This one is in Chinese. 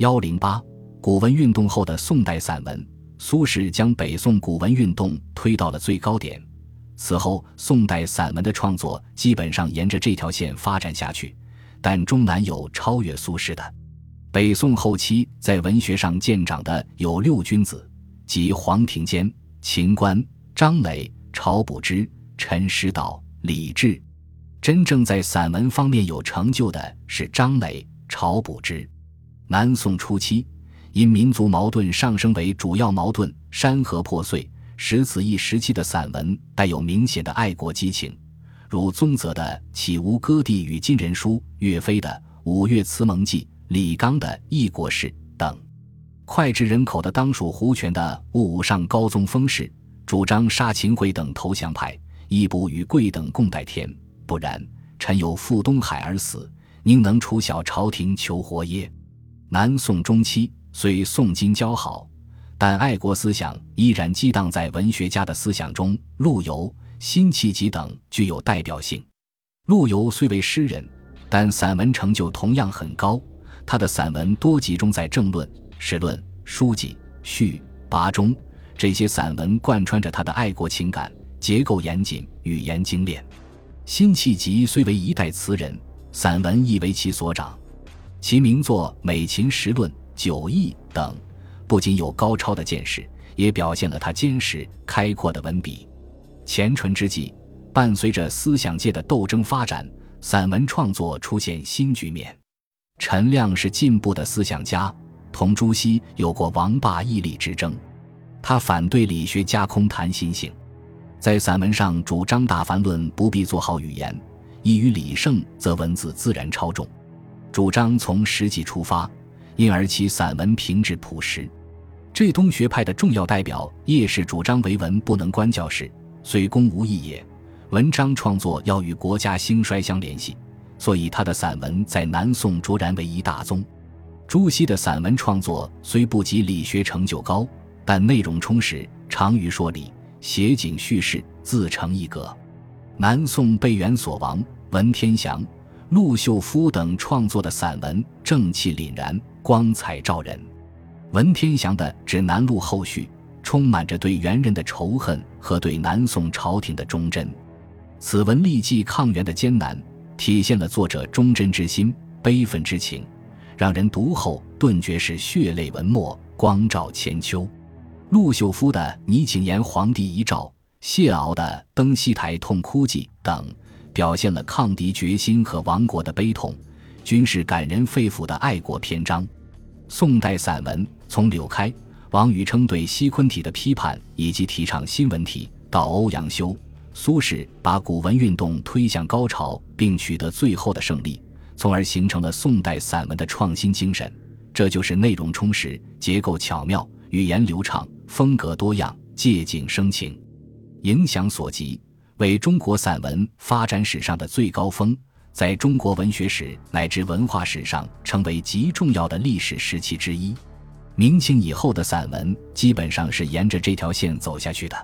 幺零八，古文运动后的宋代散文，苏轼将北宋古文运动推到了最高点。此后，宋代散文的创作基本上沿着这条线发展下去，但终难有超越苏轼的。北宋后期在文学上见长的有六君子，即黄庭坚、秦观、张磊、晁补之、陈师道、李治。真正在散文方面有成就的是张磊、晁补之。南宋初期，因民族矛盾上升为主要矛盾，山河破碎，使此一时期的散文带有明显的爱国激情，如宗泽的《岂无割地与金人书》，岳飞的《五岳词盟记》，李纲的《异国事》等。脍炙人口的当属胡铨的《误上高宗封事》，主张杀秦桧等投降派，亦不与贵等共戴天。不然，臣有赴东海而死，宁能出小朝廷求活耶？南宋中期，虽宋金交好，但爱国思想依然激荡在文学家的思想中。陆游、辛弃疾等具有代表性。陆游虽为诗人，但散文成就同样很高。他的散文多集中在政论、史论、书记、序、跋中这些散文，贯穿着他的爱国情感，结构严谨，语言精炼。辛弃疾虽为一代词人，散文亦为其所长。其名作《美琴十论》《九义》等，不仅有高超的见识，也表现了他坚实开阔的文笔。前淳之际，伴随着思想界的斗争发展，散文创作出现新局面。陈亮是进步的思想家，同朱熹有过王霸屹立之争。他反对理学家空谈心性。在散文上主张大凡论不必做好语言，异于理胜则文字自然超重，主张从实际出发，因而其散文平质朴实。这东学派的重要代表叶氏主张为文不能观教士，虽公无益也，文章创作要与国家兴衰相联系，所以他的散文在南宋卓然为一大宗。朱熹的散文创作虽不及理学成就高，但内容充实，长于说理。写景叙事自成一格。南宋被元所亡，文天祥、陆秀夫等创作的散文正气凛然，光彩照人。文天祥的《指南录后序》充满着对元人的仇恨和对南宋朝廷的忠贞。此文历记抗元的艰难，体现了作者忠贞之心、悲愤之情，让人读后顿觉是血泪文墨，光照千秋。陆秀夫的《拟请言皇帝遗诏》，谢骜的《登西台痛哭记》等，表现了抗敌决心和亡国的悲痛，均是感人肺腑的爱国篇章。宋代散文从柳开、王禹偁对西昆体的批判，以及提倡新文体，到欧阳修、苏轼把古文运动推向高潮，并取得最后的胜利，从而形成了宋代散文的创新精神。这就是内容充实、结构巧妙、语言流畅。风格多样，借景生情，影响所及，为中国散文发展史上的最高峰，在中国文学史乃至文化史上成为极重要的历史时期之一。明清以后的散文基本上是沿着这条线走下去的。